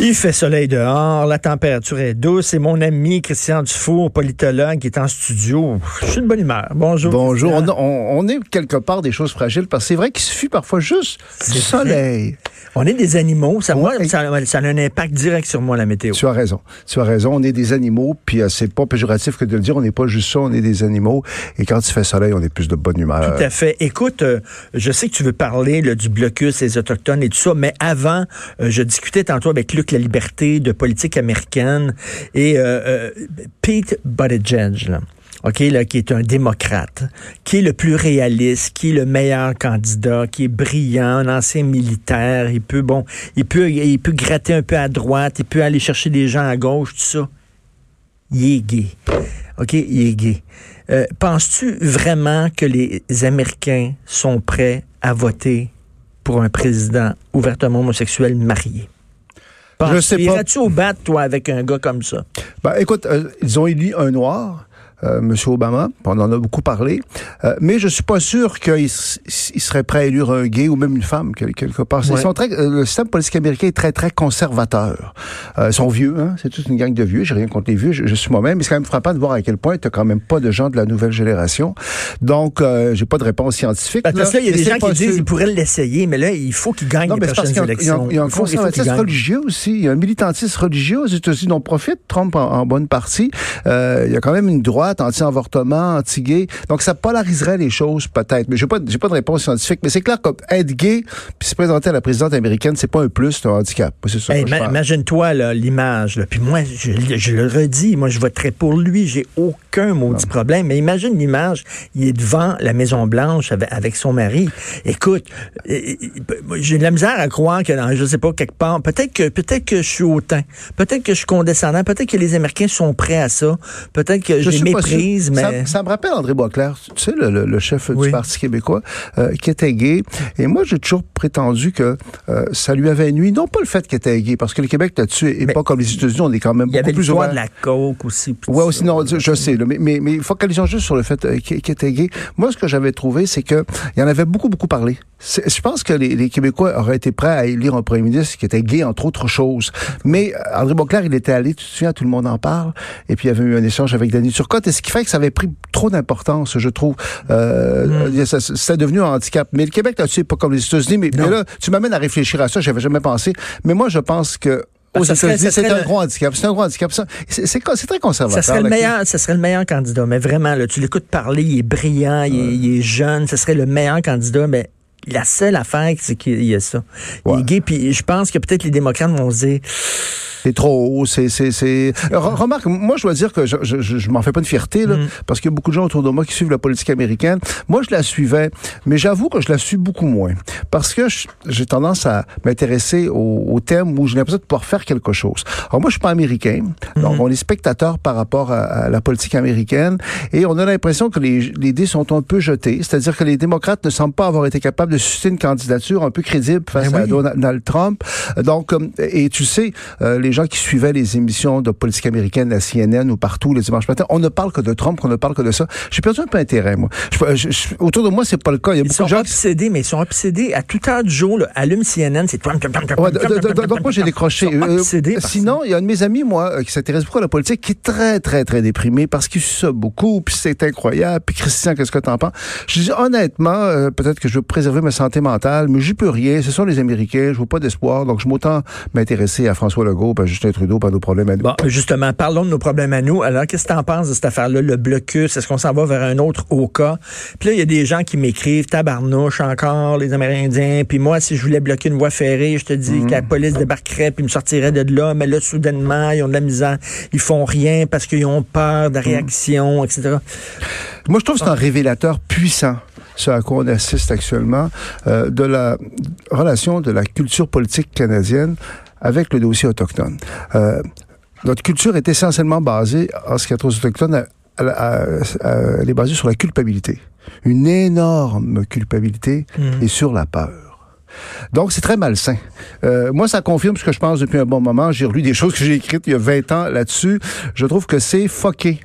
Il fait soleil dehors, la température est douce et mon ami Christian Dufour, politologue, qui est en studio. Je suis de bonne humeur. Bonjour. Bonjour. On, on- on est quelque part des choses fragiles parce que c'est vrai qu'il suffit parfois juste du soleil. On est des animaux. Ça, moi, ça, ça a un impact direct sur moi, la météo. Tu as raison. Tu as raison. On est des animaux, puis euh, c'est pas péjoratif que de le dire. On n'est pas juste ça. On est des animaux. Et quand il fait soleil, on est plus de bonne humeur. Tout à fait. Écoute, euh, je sais que tu veux parler là, du blocus, des Autochtones et tout ça, mais avant, euh, je discutais tantôt avec Luc La Liberté de politique américaine et euh, euh, Pete Buttigieg, là, OK, là, qui est un démocrate, qui est le plus réaliste, qui est le meilleur candidat, qui est brillant, un ancien militaire, il peut, bon, il peut, il peut gratter un peu à droite, il peut aller chercher des gens à gauche, tout ça. Il est gay. OK, il est gay. Euh, Penses-tu vraiment que les Américains sont prêts à voter pour un président ouvertement homosexuel marié? Penses-tu- Je sais pas. Irais-tu au bat, toi, avec un gars comme ça? Ben, écoute, euh, ils ont élu un noir. Euh, M. Obama, on en a beaucoup parlé, Euh, mais je suis pas sûr qu'il il serait prêt à élire un gay ou même une femme quel- quelque part. Ils sont très, euh, le système politique américain est très très conservateur. Euh, ils sont vieux, hein? c'est toute une gang de vieux. J'ai rien contre les vieux, je, je suis moi-même. Mais c'est quand même frappant de voir à quel point tu quand même pas de gens de la nouvelle génération. Donc, euh, j'ai pas de réponse scientifique. Parce là, il y a des gens qui disent qu'ils pourraient l'essayer, mais là, il faut qu'ils gagnent Non, les prochaines a un- élections. il y a un, il Il il conservatisme religieux aussi. Il y a un militantisme religieux aux États-Unis dont profite Trump en, en bonne partie. Euh, il y a quand même une droite anti-avortement, anti-gay. Donc, ça polariserait les choses, peut-être. Mais j'ai pas, j'ai pas de réponse scientifique. Mais c'est clair qu'être gay puis se présenter à la présidente américaine, c'est pas un plus, c'est un handicap. C'est Hey. Imagine-toi là, l'image. Puis moi, je, je le redis, moi, je voterai pour lui. J'ai aucun maudit problème. Mais imagine l'image. Il est devant la Maison-Blanche avec, avec son mari. Écoute, euh, euh, j'ai de la misère à croire que dans, je sais pas, quelque part, peut-être que peut-être que je suis hautain. Peut-être que je suis condescendant. Peut-être que les Américains sont prêts à ça. Peut-être que je, les mais... Ça, ça me rappelle André Boisclair, tu sais, le, le- le chef Oui. du Parti québécois, euh, qui était gay. Et moi, j'ai toujours prétendu que euh, ça lui avait nuit. Non pas le fait qu'il était gay, parce que le Québec là-dessus est Mais pas comme les États-Unis, on est quand même il y avait beaucoup plus l'histoire ouvert. de la coke aussi. tout aussi, non, je sais, là, mais, mais, mais focalisons juste sur le fait euh, qu'il qu'il était gay. Moi, ce que j'avais trouvé, c'est que il y en avait beaucoup, beaucoup parlé. Je pense que les, les Québécois auraient été prêts à élire un premier ministre qui était gay, entre autres choses. Mais euh, André Bonclair, il était allé, tu te souviens, tout le monde en parle, et puis il y avait eu un échange avec Danny Turcotte, et ce qui fait que ça avait pris trop d'importance, je trouve. Euh, Mm. ça- C'était devenu un handicap. Mais le Québec, là-dessus, c'est pas comme les États-Unis, mais, là, tu m'amènes à réfléchir à ça, j'avais jamais pensé. Mais moi, je pense que aux États-Unis, c'est un gros handicap. C'est un gros handicap. C'est c'est- c'est très conservateur. Ça serait, le meilleur, ça serait le meilleur candidat, mais vraiment, là, tu l'écoutes parler, il est brillant, il, est, il est jeune, ce serait le meilleur candidat, mais la seule affaire, c'est qu'il y a ça. Il est gay, puis je pense que peut-être les démocrates vont se dire, C'est trop haut, c'est c'est c'est. Re- Remarque, moi je dois dire que je je, je, m'en fais pas de fierté là, Mm. parce qu'il y a beaucoup de gens autour de moi qui suivent la politique américaine. Moi je la suivais, mais j'avoue que je la suis beaucoup moins parce que j'ai tendance à m'intéresser aux, aux thèmes où j'ai l'impression de pouvoir faire quelque chose. Alors moi je suis pas américain, donc Mm-hmm. on est spectateur par rapport à, à la politique américaine et on a l'impression que les, les dés sont un peu jetés, c'est-à-dire que les démocrates ne semblent pas avoir été capables de susciter une candidature un peu crédible face Ben à. Donald Trump. Donc euh, et tu sais, euh, les gens qui suivaient les émissions de politique américaine, la CNN ou partout le dimanche matin, on ne parle que de Trump, on ne parle que de ça. J'ai perdu un peu intérêt, moi. Je- je- je- autour de moi, c'est pas le cas. Il y a ils beaucoup sont de gens qui obsédés, mais ils sont obsédés à toute heure du jour, là, allume CNN, c'est Trump, Trump, Trump, Ouais, Trump, donc moi j'ai décroché. Euh, sinon, il y a un de mes amis, moi, euh, qui s'intéresse beaucoup à la politique, qui est très, très, très déprimé parce qu'il suit ça beaucoup, puis c'est incroyable. Puis Christian, qu'est-ce que t'en penses? Je dis honnêtement, euh, peut-être que je veux préserver ma santé mentale, mais j'y peux rien. Ce sont les Américains, je vois pas d'espoir, donc je m'autant m'intéresser à François Legault, Justin Trudeau, pas nos problèmes à nous. Bon, justement, parlons de nos problèmes à nous. Alors, qu'est-ce que tu en penses de cette affaire-là, le blocus? Est-ce qu'on s'en va vers un autre au cas? Puis là, il y a des gens qui m'écrivent, tabarnouche encore, les Amérindiens. Puis moi, si je voulais bloquer une voie ferrée, je te dis que la police débarquerait puis me sortirait de là. Mais là, soudainement, ils ont de la misère. Ils font rien parce qu'ils ont peur de la réaction, etc. Moi, je trouve que c'est un révélateur puissant, ce à quoi on assiste actuellement, euh, de la relation de la culture politique canadienne avec le dossier autochtone. Euh, notre culture est essentiellement basée, en ce qui est aux Autochtones, elle est basée sur la culpabilité. Une énorme culpabilité Mm. et sur la peur. Donc, c'est très malsain. Euh, moi, ça confirme ce que je pense depuis un bon moment. J'ai relu des choses que j'ai écrites il y a 20 ans là-dessus. Je trouve que c'est foqué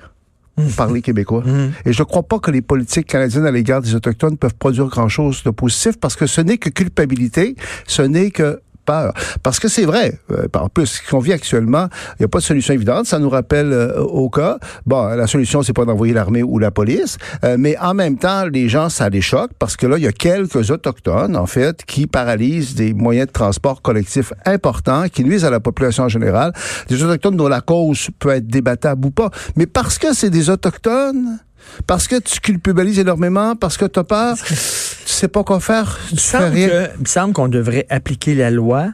par les Québécois. Et je ne crois pas que les politiques canadiennes à l'égard des Autochtones peuvent produire grand-chose de positif parce que ce n'est que culpabilité, ce n'est que Parce que c'est vrai, euh, en plus, ce qu'on vit actuellement, il n'y a pas de solution évidente. Ça nous rappelle euh, au cas, bon, la solution, c'est pas d'envoyer l'armée ou la police, euh, mais en même temps, les gens, ça les choque parce que là, il y a quelques Autochtones, en fait, qui paralysent des moyens de transport collectifs importants, qui nuisent à la population en général. Des Autochtones dont la cause peut être débattable ou pas. Mais parce que c'est des Autochtones, parce que tu culpabilises énormément, parce que tu as peur, tu sais pas quoi faire, Il tu me fais semble rien. que- il me semble qu'on devrait appliquer la loi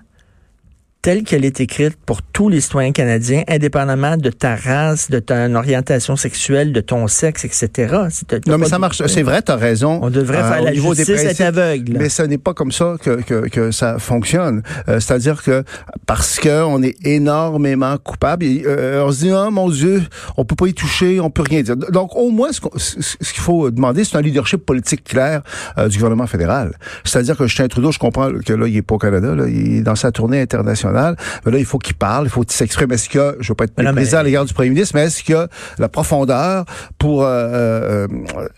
telle qu'elle est écrite pour tous les citoyens canadiens, indépendamment de ta race, de ton orientation sexuelle, de ton sexe, etc. Non, mais ça marche. C'est vrai, tu as raison. On devrait Euh, faire au la niveau des justice principes. être aveugle. Mais ce n'est pas comme ça que, que, que ça fonctionne. Euh, C'est-à-dire que parce que on est énormément coupable, et, euh, on se dit oh mon Dieu, on peut pas y toucher, on peut rien dire. Donc au moins qu'on- ce qu'il faut demander, c'est un leadership politique clair euh, du gouvernement fédéral. C'est-à-dire que Justin Trudeau, je comprends que là il est pas au Canada, là, il est dans sa tournée internationale, mais là il faut qu'il parle, il faut qu'il s'exprime. Est-ce que je veux pas être Mais méprisant mais- à l'égard du premier ministre, mais est-ce qu'il y a la profondeur pour euh, euh,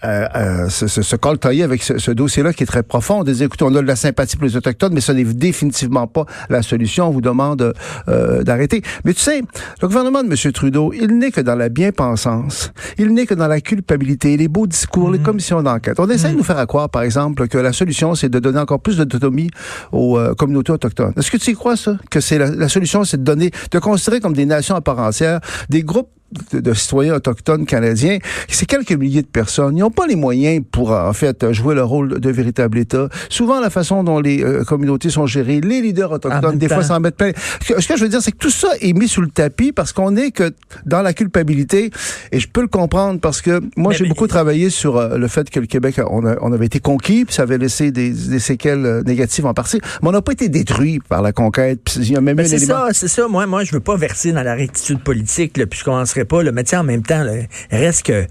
euh, euh, se, se, se coltailler avec ce, ce dossier-là qui est très profond? On dit, écoutez, on a de la sympathie pour les Autochtones, mais ce n'est définitivement pas la solution. On vous demande euh, d'arrêter. Mais tu sais, le gouvernement de M. Trudeau, il n'est que dans la bien-pensance. Il n'est que dans la culpabilité, les beaux discours, les commissions d'enquête. On essaie de nous faire croire, par exemple, que la solution, c'est de donner encore plus d'autonomie aux euh, communautés autochtones. Est-ce que tu y crois, ça? Que c'est la, solution, c'est de donner, de considérer comme des nations à part entière des groupes de, de citoyens autochtones canadiens, c'est quelques milliers de personnes. Ils n'ont pas les moyens pour, en fait, jouer le rôle de véritable État. Souvent, la façon dont les euh, communautés sont gérées, les leaders autochtones, des fois, temps. s'en mettent plein. Ce que, ce que je veux dire, c'est que tout ça est mis sous le tapis parce qu'on est que dans la culpabilité. Et je peux le comprendre parce que moi, j'ai beaucoup travaillé sur euh, le fait que le Québec, on, a- on avait été conquis, puis ça avait laissé des, des séquelles euh, négatives en partie. Mais on n'a pas été détruit par la conquête. Il y a même Ben, c'est ça, c'est ça. Moi, moi, je veux pas verser dans la rectitude politique, là, puis je commencerai pas. Là, mais en même temps, là, reste que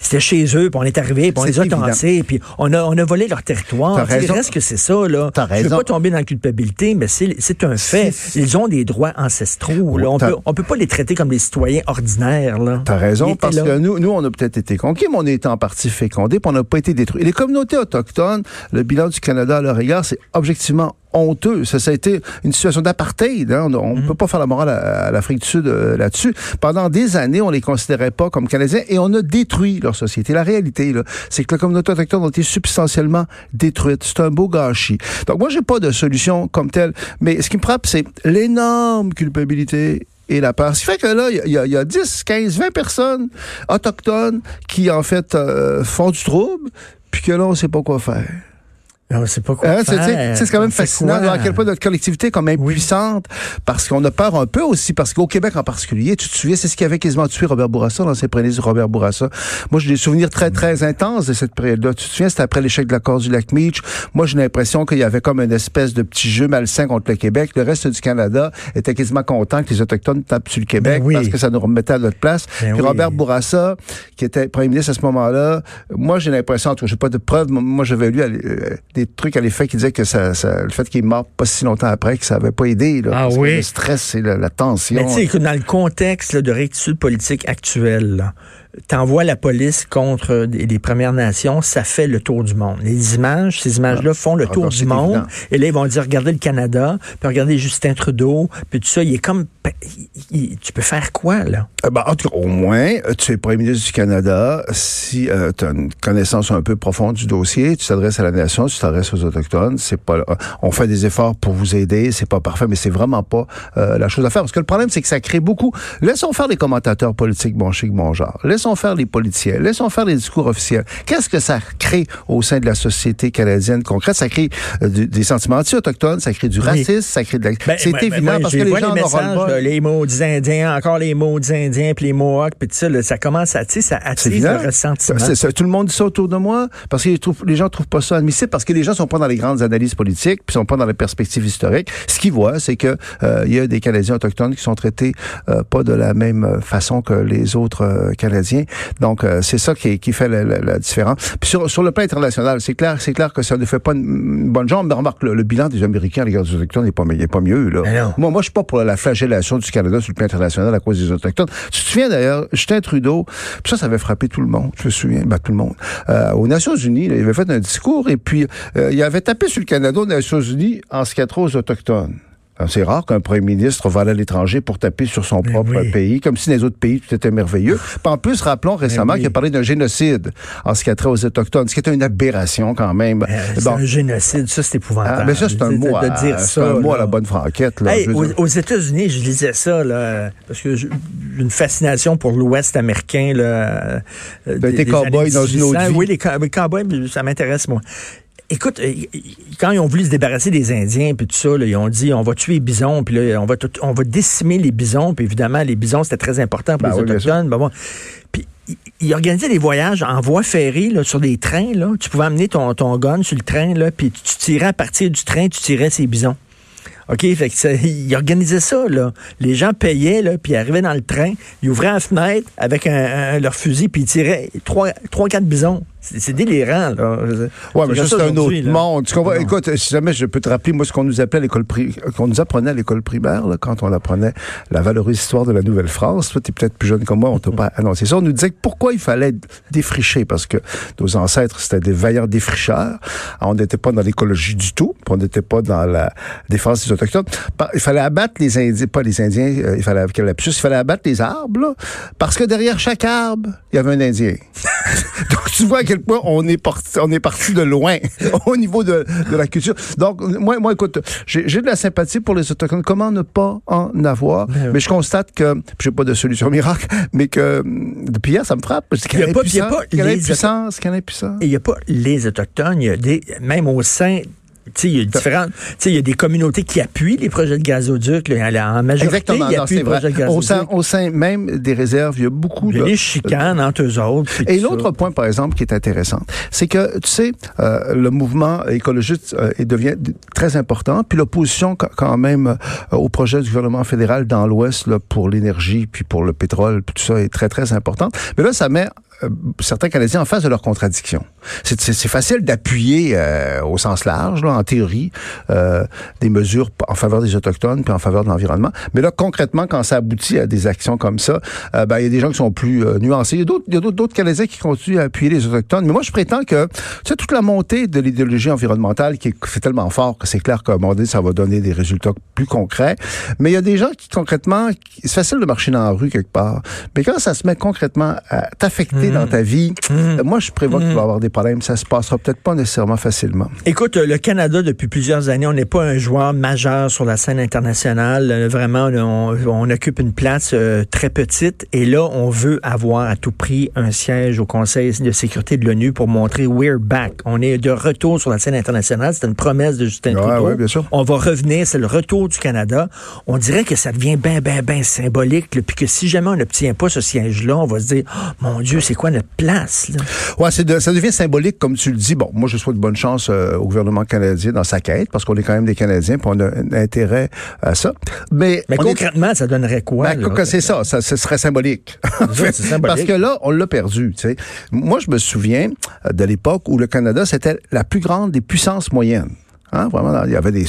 c'était chez eux, puis on est arrivé, puis on les a tassés, puis on a, on a volé leur territoire. Raison. Reste que c'est ça, là. T'as Je veux raison. pas tomber dans la culpabilité, mais c'est un fait. Ils ont des droits ancestraux. Là. On, T'as- peut, on peut pas les traiter comme des citoyens ordinaires. Là. T'as raison, parce là. que nous, nous, on a peut-être été conquis, mais on a été en partie fécondés, puis on n'a pas été détruits. Et les communautés autochtones, le bilan du Canada à leur égard, c'est objectivement honteux. Ça, ça a été une situation d'apartheid. Hein. On ne peut pas faire la morale à, à l'Afrique du Sud euh, là-dessus. Pendant des années, on les considérait pas comme Canadiens et on a détruit leur société. La réalité, c'est que les communautés autochtones ont été substantiellement détruites. C'est un beau gâchis. Donc moi, j'ai pas de solution comme telle, mais ce qui me frappe, c'est l'énorme culpabilité et la peur. Ce qui fait que là, il y a- y, a 10, 15, 20 personnes autochtones qui, en fait, euh, font du trouble, puis que là, on sait pas quoi faire. On sait pas quoi Hein, c'est- quand même fascinant de à quel point notre collectivité est quand même puissante parce qu'on a peur un peu aussi parce qu'au Québec en particulier, tu te souviens, c'est ce qui avait quasiment tué Robert Bourassa, l'ancien premier ministre Robert Bourassa. Moi, j'ai des souvenirs très, très intenses de cette période-là. Tu te souviens, c'était après l'échec de l'accord du lac Meach. Moi, j'ai l'impression qu'il y avait comme une espèce de petit jeu malsain contre le Québec. Le reste du Canada était quasiment content que les Autochtones tapent sur le Québec Ben oui. parce que ça nous remettait à notre place. Ben Puis oui. Robert Bourassa, qui était premier ministre à ce moment-là, moi, j'ai l'impression, en tout cas, j'ai pas de preuves, moi, j'avais lu euh, des trucs à l'effet qui disaient que ça, ça- le fait qu'il est mort pas si longtemps après, que ça avait pas aidé. Là, Ah parce que oui? Le stress et la, la tension. Mais tu sais, dans le contexte là, de rectitude politique actuelle, là, t'envoies la police contre des- les Premières Nations, ça fait le tour du monde. Les images, ces images-là font le Ah, tour du monde. évident. Et là, ils vont dire, regardez le Canada, puis regardez Justin Trudeau, puis tout ça, il est comme... il- il- tu peux faire quoi, là? Euh, ben, en tout cas, au moins, euh, tu es premier ministre du Canada. Si tu as une connaissance un peu profonde du dossier, tu t'adresses à la nation, tu t'adresses aux Autochtones. C'est pas, euh, on fait des efforts pour vous aider. C'est pas parfait, mais c'est vraiment pas euh, la chose à faire. Parce que le problème, c'est que ça crée beaucoup. Laissons faire les commentateurs politiques bon chic, bon genre. Laissons laissons faire les politiciens, laissons faire les discours officiels. Qu'est-ce que ça crée au sein de la société canadienne concrète? Ça crée euh, des sentiments anti-autochtones, ça crée du racisme, ça crée de la... Ben, c'est ben, ben, évident moi, parce que les gens les messages, les maudits Indiens, encore les maudits Indiens, puis les Mohawks, puis tout ça, là, ça commence à, ça attise le ressentiment. Tout le monde dit ça autour de moi parce que les, trouvent- les gens trouvent pas ça admissible parce que les gens sont pas dans les grandes analyses politiques puis sont pas dans les perspectives historiques. Ce qu'ils voient, c'est que euh, il y a des Canadiens autochtones qui sont traités euh, pas de la même façon que les autres euh, Donc euh, c'est ça qui, qui fait la, la- la différence. Puis sur, sur le plan international, c'est clair, c'est clair que ça ne fait pas une, bonne jambe. Mais remarque le, le bilan des Américains à l'égard des autochtones n'est pas, est pas mieux là. Moi, moi, je suis pas pour la flagellation du Canada sur le plan international à cause des Autochtones. Tu te souviens d'ailleurs, Justin Trudeau, puis ça, ça avait frappé tout le monde, je me souviens, ben, tout le monde. Euh, aux Nations Unies, là, il avait fait un discours et puis euh, il avait tapé sur le Canada aux Nations Unies en ce qui a aux Autochtones. C'est rare qu'un premier ministre va à l'étranger pour taper sur son Ben propre oui. pays, comme si les autres pays, tout était merveilleux. Puis en plus, rappelons récemment oui. qu'il a parlé d'un génocide en ce qui a trait aux Autochtones, ce qui était une aberration quand même. Euh, c'est un génocide, ça, c'est épouvantable. Ah, mais ça, c'est un mot, à, dire ça, un mot à la bonne franquette. Là, Hey, aux, États-Unis, je lisais ça, là, parce que j'ai une fascination pour l'Ouest américain. Là, euh, Ben, t'es cow-boy années dans une 1800. autre vie. Oui, les les cow-boys, ça m'intéresse, moi. Écoute, euh, quand ils ont voulu se débarrasser des Indiens puis tout ça, là, ils ont dit on va tuer les bisons, puis là, on va tout- on va décimer les bisons, puis évidemment les bisons c'était très important pour Ben les oui, autochtones. Ben bon. Puis ils- ils organisaient des voyages en voie ferrée là, sur des trains là. Tu pouvais amener ton ton gun sur le train là, puis tu tirais à partir du train, tu tirais ces bisons. OK, fait que ça, ils organisaient ça, là. Les gens payaient, là, puis ils arrivaient dans le train, ils ouvraient la fenêtre avec un, un- leur fusil, puis ils tiraient trois, trois, quatre bisons. C'est délirant, là. Ouais, mais ça, c'est un autre là. monde. Tu comprends? Écoute, si jamais je peux te rappeler, moi, ce qu'on nous appelait à l'école qu'on nous apprenait à l'école primaire, là, quand on apprenait la valeureuse histoire de la Nouvelle-France. Toi, t'es peut-être plus jeune que moi, on t'a pas annoncé ça. On nous disait que pourquoi il fallait défricher, parce que nos ancêtres, c'était des vaillants défricheurs. On n'était pas dans l'écologie du tout, on n'était pas dans la défense des Autochtones. Il fallait abattre les Indiens, pas les Indiens, euh, il fallait, il fallait abattre les arbres, là, parce que derrière chaque arbre, il y avait un Indien. Donc, tu vois à quel on est parti, on est parti de loin au niveau de, de la culture. Donc, moi, moi écoute, j'ai de la sympathie pour les Autochtones. Comment ne pas en avoir? Ben oui. Mais je constate que, puis j'ai pas de solution miracle, mais que depuis hier, ça me frappe. Il y a pas- a les. Et il n'y a pas les Autochtones, il y a des, même au sein, il y a différentes, tu sais, il y a des communautés qui appuient les projets de gazoduc, là, en majorité, Exactement, ils appuient les projets de Au sein, gazoduc. au sein même des réserves, il y a beaucoup Il y a de... des chicanes entre eux autres. Et l'autre point, par exemple, qui est intéressant, c'est que, tu sais, euh, le mouvement écologiste euh, devient très important, puis l'opposition qu- quand même euh, au projet du gouvernement fédéral dans l'Ouest pour l'énergie, puis pour le pétrole, puis tout ça est très, très importante. Mais là, ça met euh, certains Canadiens en face de leurs contradictions. C'est- facile d'appuyer euh, au sens large, là, en théorie, euh, des mesures en faveur des Autochtones puis en faveur de l'environnement. Mais là, concrètement, quand ça aboutit à des actions comme ça, euh, ben, il y a des gens qui sont plus euh, nuancés. Il y a d'autres- Canadiens qui continuent à appuyer les Autochtones. Mais moi, je prétends que, tu sais, toute la montée de l'idéologie environnementale qui est tellement fort que c'est clair qu'à un moment donné, ça va donner des résultats plus concrets. Mais il y a des gens qui, concrètement, c'est facile de marcher dans la rue quelque part. Mais quand ça se met concrètement à t'affecter dans ta vie, euh, moi, je prévois que tu vas avoir des problèmes. Ça se passera peut-être pas nécessairement facilement. Écoute, euh, le Canada, depuis plusieurs années, on n'est pas un joueur majeur sur la scène internationale. Euh, Vraiment, on, on occupe une place euh, très petite. Et là, on veut avoir à tout prix un siège au Conseil de sécurité de l'ONU pour montrer we're back. On est de retour sur la scène internationale. C'est une promesse de Justin Ouais, Trudeau. ouais, bien sûr. On va revenir, c'est le retour du Canada. On dirait que ça devient ben, ben, ben symbolique. Puis que si jamais on n'obtient pas ce siège-là, on va se dire, Oh, mon Dieu, c'est quoi notre place? Là? Ouais, de- ça devient symbolique, comme tu le dis. Bon, moi, je souhaite bonne chance euh, au gouvernement canadien dans sa quête, parce qu'on est quand même des Canadiens, puis on a un intérêt à ça. Mais, Mais on est- concrètement, ça donnerait quoi? Ben, c'est ça, ça, ce serait symbolique. Parce que là, on l'a perdu. Tu sais. Moi, je me souviens euh, de l'époque où le Canada, c'était la plus grande des puissances moyennes. Hein, vraiment, il y avait des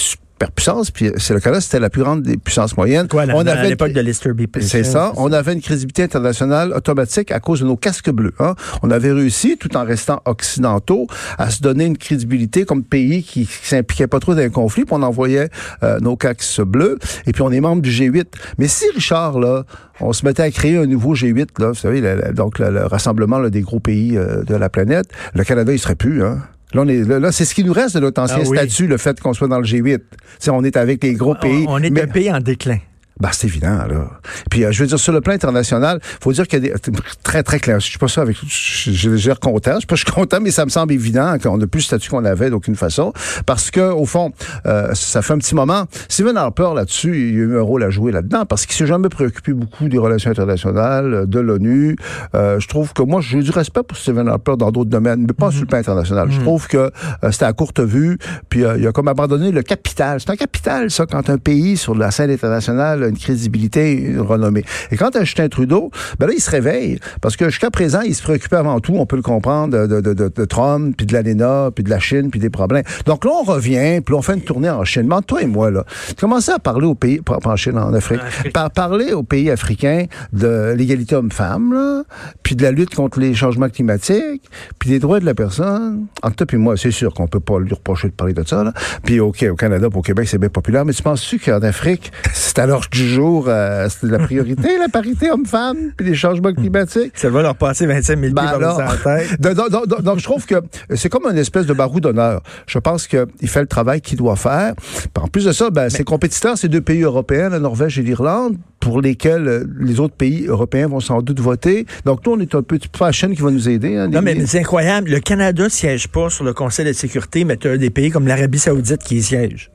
puis c'est le Canada, c'était la plus grande des puissances moyennes. Quoi, là, on à avait l'époque de Lester B. Pearson, c'est ça. On avait une crédibilité internationale automatique à cause de nos casques bleus. Hein. On avait réussi, tout en restant occidentaux, à se donner une crédibilité comme pays qui, qui s'impliquait pas trop dans un conflit, puis on envoyait euh, nos casques bleus, et puis on est membre du G8. Mais si, Richard, là, on se mettait à créer un nouveau G8, là, vous savez, le- le- donc le, le rassemblement là, des gros pays euh, de la planète, le Canada, il serait plus, hein. Là, on est, là, là, c'est ce qui nous reste de notre ancien Ah oui. statut, le fait qu'on soit dans le G8. Tu sais, on est avec les gros pays. On, on est mais- un pays en déclin. Ben, c'est évident, là. Puis, euh, je veux dire, sur le plan international, faut dire qu'il y a des, très, très clair. Je suis pas ça avec, je, je, je content. Je suis pas, je suis content, mais ça me semble évident qu'on n'a plus le statut qu'on avait d'aucune façon. Parce que, au fond, euh, ça fait un petit moment. Stephen Harper, là-dessus, il a eu un rôle à jouer là-dedans parce qu'il s'est jamais préoccupé beaucoup des relations internationales, de l'ONU. Euh, je trouve que moi, j'ai du respect pour Stephen Harper dans d'autres domaines, mais pas Mhm. sur le plan international. Je trouve que euh, c'était à courte vue, puis euh, il a comme abandonné le capital. C'est un capital, ça, quand un pays sur la scène internationale une crédibilité, une renommée. Et quand à Justin Trudeau, ben là, il se réveille, parce que jusqu'à présent, il se préoccupait avant tout, on peut le comprendre, de, de, de, de Trump, puis de l'ALENA, puis de la Chine, puis des problèmes. Donc là, on revient, puis on fait une tournée en Chine. Demande toi et moi, là, commencez à parler aux pays, pas en Chine, en Afrique, En par parler aux pays africains de l'égalité homme-femme, puis de la lutte contre les changements climatiques, puis des droits de la personne. Entre toi et moi, c'est sûr qu'on peut pas lui reprocher de parler de ça. Là. Puis OK, au Canada, puis au Québec, c'est bien populaire, mais tu penses-tu qu'en Afrique, c'est l'ordre du jour, euh, c'est la priorité, la parité homme-femme, puis les changements climatiques? Ça va leur passer 25 000 Ben alors, tête. donc, donc- donc- donc, je trouve que c'est comme une espèce de barou d'honneur. Je pense qu'il fait le travail qu'il doit faire. En plus de ça, ben, ses compétiteurs, c'est deux pays européens, la Norvège et l'Irlande, pour lesquels euh, les autres pays européens vont sans doute voter. Donc nous, on est un peu, pas la chaîne qui va nous aider. Hein, Non, mais c'est incroyable. Le Canada siège pas sur le Conseil de sécurité, mais tu as des pays comme l'Arabie Saoudite qui y siègent.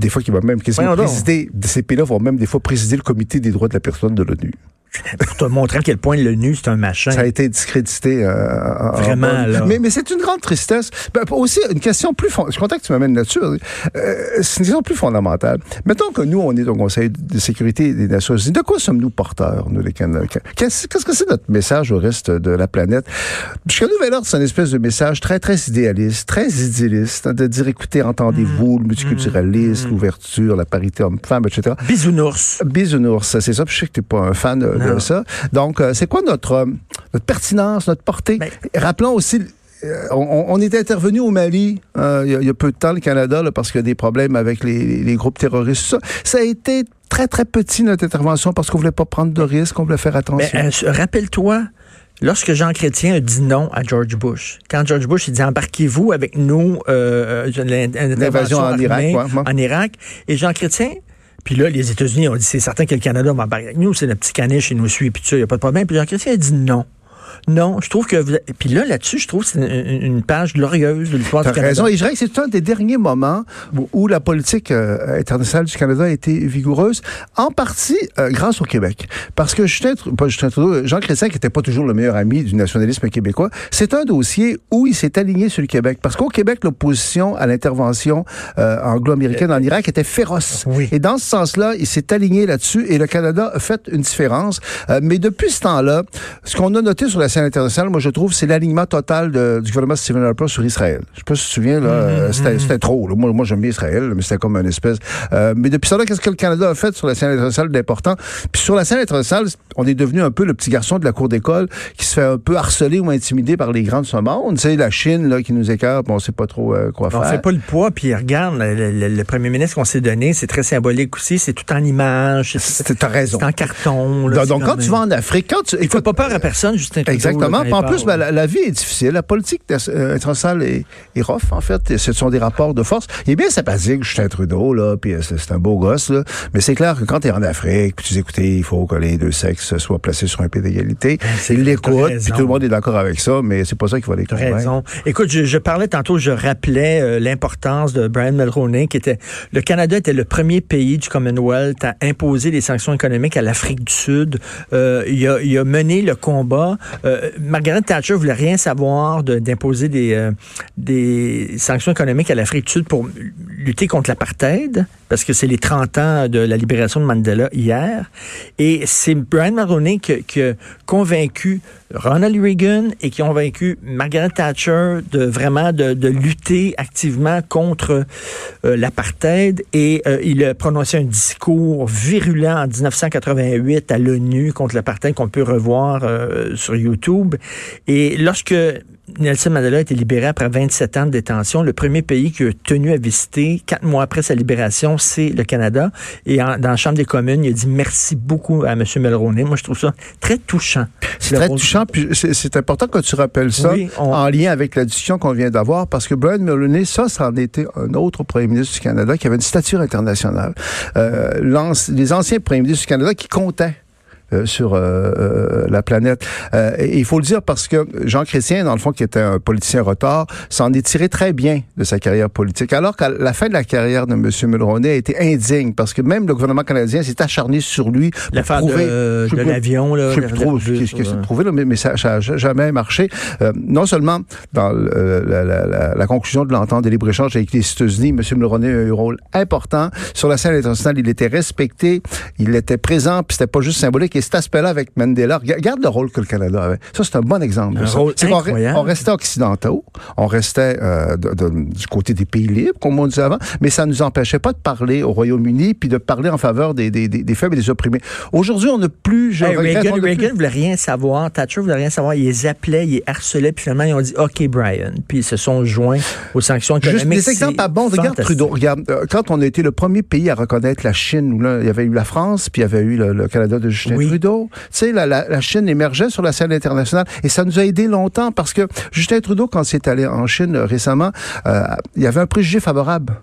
Des fois, qui va même présider, ces pays-là vont même des fois présider le comité des droits de la personne de l'ONU. Pour te montrer à quel point l'ONU, c'est un machin. Ça a été discrédité. euh, en- en Vraiment, là. Mais, mais c'est une grande tristesse. Ben, aussi, une question plus... Je suis content que tu m'amènes là-dessus. Euh, c'est une question plus fondamentale. Mettons que nous, on est au Conseil de sécurité des Nations Unies. De quoi sommes-nous porteurs, nous, les Canadiens? Qu'est-ce que c'est notre message au reste de la planète? Jusqu'à Nouvel Ordre, c'est une espèce de message très, très idéaliste, très idéaliste, hein, de dire, écoutez, entendez-vous, le multiculturalisme, l'ouverture, la parité homme-femme, etc. Bisounours. Bisounours, c'est ça. Je sais que t'es pas un fan de, de Non. ça. Donc, euh, c'est quoi notre, euh, notre pertinence, notre portée? Ben- Rappelons aussi... euh, on, on est intervenu au Mali euh, il y, a- il y a peu de temps, le Canada, là, parce qu'il y a des problèmes avec les, groupes terroristes. Ça, ça a été très, très petit, notre intervention, parce qu'on voulait pas prendre de risques, on voulait faire Mais attention. euh, rappelle-toi, lorsque Jean Chrétien a dit non à George Bush, quand George Bush il dit embarquez-vous avec nous, euh, l'in- L'invasion en Irak, armée ouais, ouais. en Irak, et Jean Chrétien. Puis là, les États-Unis ont dit, c'est certain que le Canada va embarquer avec nous, c'est notre petit caniche, il nous suit, puis tout ça, il n'y a pas de problème. Puis Jean Chrétien a dit non. Non, je trouve que... vous- Puis là, là-dessus, je trouve que c'est une, une page glorieuse de l'histoire du Canada. raison. Et je dirais que c'est un des derniers moments où, où la politique euh, internationale du Canada a été vigoureuse, en partie euh, grâce au Québec. Parce que Justin, pas Justin Trudeau, Jean Chrétien, qui n'était pas toujours le meilleur ami du nationalisme québécois, c'est un dossier où il s'est aligné sur le Québec. Parce qu'au Québec, l'opposition à l'intervention euh, anglo-américaine en Irak était féroce. Oui. Et dans ce sens-là, il s'est aligné là-dessus et le Canada a fait une différence. Euh, mais depuis ce temps-là, ce qu'on a noté sur la scène internationale, moi je trouve, c'est l'alignement total de- du gouvernement Stephen Harper sur Israël. Je sais pas si tu te souviens, là, euh, c'était c'était trop. là. Moi, moi j'aime bien Israël, mais c'était comme une espèce... Euh, mais depuis ça, qu'est-ce que le Canada a fait sur la scène internationale d'important? Puis sur la scène internationale, on est devenu un peu le petit garçon de la cour d'école qui se fait un peu harceler ou intimider par les grands de ce monde. Tu sais, la Chine là, qui nous écarte, on sait pas trop euh, quoi On faire. fait pas le poids, puis regarde, le, le- le premier ministre qu'on s'est donné, c'est très symbolique aussi, c'est tout en images, T'as raison. c'est en carton. là, Donc, quand tu vas en Afrique, quand tu... Il fait pas peur à personne, Justin Trudeau. Exactement. là, en plus, parle. ben, la, la vie est difficile. La politique euh, internationale est, est rough, en fait. Et Ce sont des rapports de force. Il est bien sympathique, Justin Trudeau, là, puis euh, c'est un beau gosse, là. Mais c'est clair que quand tu es en Afrique, puis tu dis, écoutez, il faut que les deux sexes soient placés sur un pied d'égalité. c'est- Il l'écoute, puis tout le monde est d'accord avec ça, mais c'est pas ça qui va les convaincre. raison. Écoute, je, je parlais tantôt, je rappelais euh, l'importance de Brian Mulroney, qui était le Canada était le premier pays du Commonwealth à imposer des sanctions économiques à l'Afrique du Sud. Euh, il, a, il a mené le combat. Euh, Margaret Thatcher voulait rien savoir d'imposer des, euh, des sanctions économiques à l'Afrique du Sud pour lutter contre l'apartheid, parce que c'est les 30 ans de la libération de Mandela hier. Et c'est Brian qui a convaincu Ronald Reagan et qui ont convaincu Margaret Thatcher de vraiment de, de lutter activement contre euh, l'apartheid. Et euh, il a prononcé un discours virulent en 1988 à l'ONU contre l'apartheid qu'on peut revoir euh, sur YouTube. Et lorsque Nelson Mandela a été libéré après 27 ans de détention. Le premier pays qui a tenu à visiter quatre mois après sa libération, c'est le Canada. Et en- dans la Chambre des communes, il a dit merci beaucoup à M. Mulroney. Moi, je trouve ça très touchant. C'est très rôle- touchant, puis c'est important que tu rappelles ça Oui, on- en lien avec la discussion qu'on vient d'avoir, parce que Brian Mulroney, ça, ça en était un autre premier ministre du Canada qui avait une stature internationale. Euh, les anciens premiers ministres du Canada qui comptaient. Euh, sur euh, euh, la planète. Euh, et il faut le dire parce que Jean Chrétien, dans le fond, qui était un politicien retard, s'en est tiré très bien de sa carrière politique. Alors qu'à la fin de la carrière de M. Mulroney a été indigne parce que même le gouvernement canadien s'est acharné sur lui pour prouver... de, de l'avion, là. je sais plus trop ce le- qui ce qui s'est ouais. prouvé, mais, mais ça n'a jamais marché. Euh, non seulement dans le- la, la- la- la conclusion de l'entente de libre-échange avec les États-Unis, M. Mulroney a eu un rôle important. Sur la scène internationale, il était respecté, il était présent, puis c'était pas juste symbolique. Et cet aspect-là avec Mandela, rega- regarde le rôle que le Canada avait. Ça, c'est un bon exemple Un ça. rôle on restait occidentaux, on restait euh, de- de- du côté des pays libres, comme on disait avant, mais ça ne nous empêchait pas de parler au Royaume-Uni, puis de parler en faveur des, des, des, des faibles et des opprimés. Aujourd'hui, on n'a plus... Je Hey, regrette, Reagan, plus- voulait rien savoir, Thatcher voulait rien savoir, il les appelait, il les harcelait, puis finalement ils ont dit OK Brian, puis ils se sont joints aux sanctions Juste économiques. des exemples à bon. Regarde. Trudeau. Regarde, euh, quand on a été le premier pays à reconnaître la Chine, où là, il y avait eu la France, puis il y avait eu le, le Canada de Justin Oui. Trudeau. Tu sais, la, la, la Chine émergeait sur la scène internationale et ça nous a aidé longtemps parce que Justin Trudeau, quand il est allé en Chine euh, récemment, euh, il y avait un préjugé favorable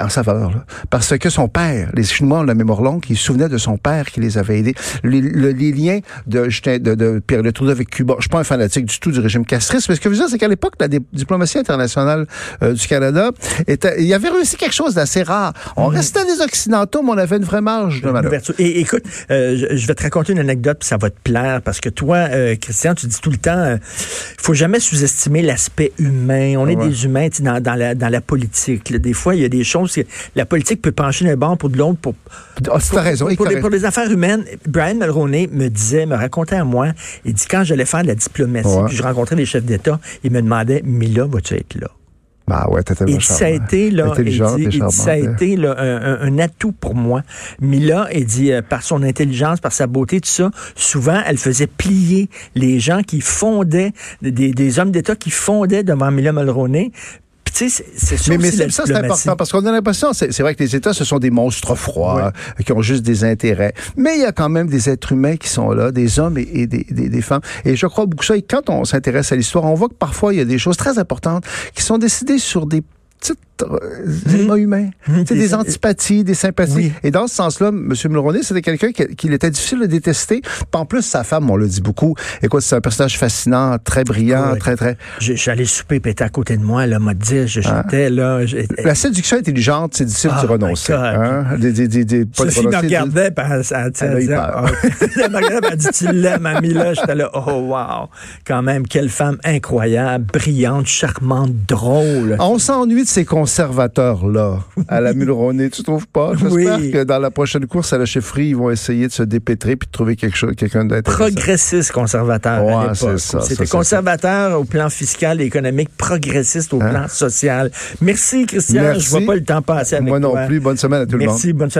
en sa faveur, là. parce que son père, les Chinois ont la mémoire longue, ils se souvenaient de son père qui les avait aidés. Les, le- les liens de, de, de Pierre Le Trudeau avec Cuba, je suis pas un fanatique du tout du régime castriste, mais ce que je veux dire, c'est qu'à l'époque, la diplomatie internationale euh, du Canada, était, il y avait réussi quelque chose d'assez rare. On restait des Occidentaux, mais on avait une vraie marge de. Ouverture. Et écoute, euh, je, vais te raconter une anecdote, puis ça va te plaire, parce que toi, euh, Christian, tu dis tout le temps, il faut jamais sous-estimer l'aspect humain. On est Ouais. des humains dans, dans, la, dans la politique. là. Des fois, il y a des choses, la politique peut pencher d'un bord pour de l'autre pour, tu as raison. pour, et pour les, pour affaires humaines. Brian Mulroney me disait, me racontait à moi, il dit, quand j'allais faire de la diplomatie, Ouais. puis je rencontrais les chefs d'État, il me demandait, Mila, vas-tu être là? Bah ouais, Et ça a été là, dit- et ça a hein. été là, un, atout pour moi. Mila, il dit euh, par son intelligence, par sa beauté, tout ça, souvent elle faisait plier les gens qui fondaient, des, des hommes d'État qui fondaient devant Mila Mulroney. Puis tu sais, c'est Mais, mais ça, c'est important parce qu'on a l'impression, c'est vrai que les États, ce sont des monstres froids euh, qui ont juste des intérêts. Mais il y a quand même des êtres humains qui sont là, des hommes et, et des, des, des femmes. Et je crois beaucoup ça. Et quand on s'intéresse à l'histoire, on voit que parfois il y a des choses très importantes qui sont décidées sur des petites euh, éléments humains, Tu sais, Des- antipathies, des sympathies. Oui. Et dans ce sens-là, M. Mulroney, c'était quelqu'un qui- qu'il était difficile de détester. En plus, sa femme, on le dit beaucoup. Écoute, c'est un personnage fascinant, très brillant, Oui. très, très... J'allais souper, puis elle était à côté de moi, là, m'a dit, je- j'étais là. j'étais- La séduction intelligente, c'est difficile Oh de my renoncer. Hein? Des, des, des, des, pas de Sophie me renoncer, des- regardait, puis elle, elle, elle, Elle a. Ah, elle me regardait, elle dit, tu l'aimes, Ami, là? J'étais là, oh, wow. Quand même, quelle femme incroyable, brillante, charmante, drôle. On s'ennuie de ces conservateurs-là à la Mulroney, tu trouves pas? J'espère Oui. que dans la prochaine course à la chefferie, ils vont essayer de se dépêtrer puis de trouver quelque chose, quelqu'un d'intéressant. Progressiste conservateur Ouais, à l'époque. c'est ça, C'était ça, conservateur au plan fiscal et économique, progressiste au plan social. Merci, Christian. Merci. Je vois pas le temps passer avec Moi non toi. plus. Bonne semaine à tout le monde. Merci, bonne semaine.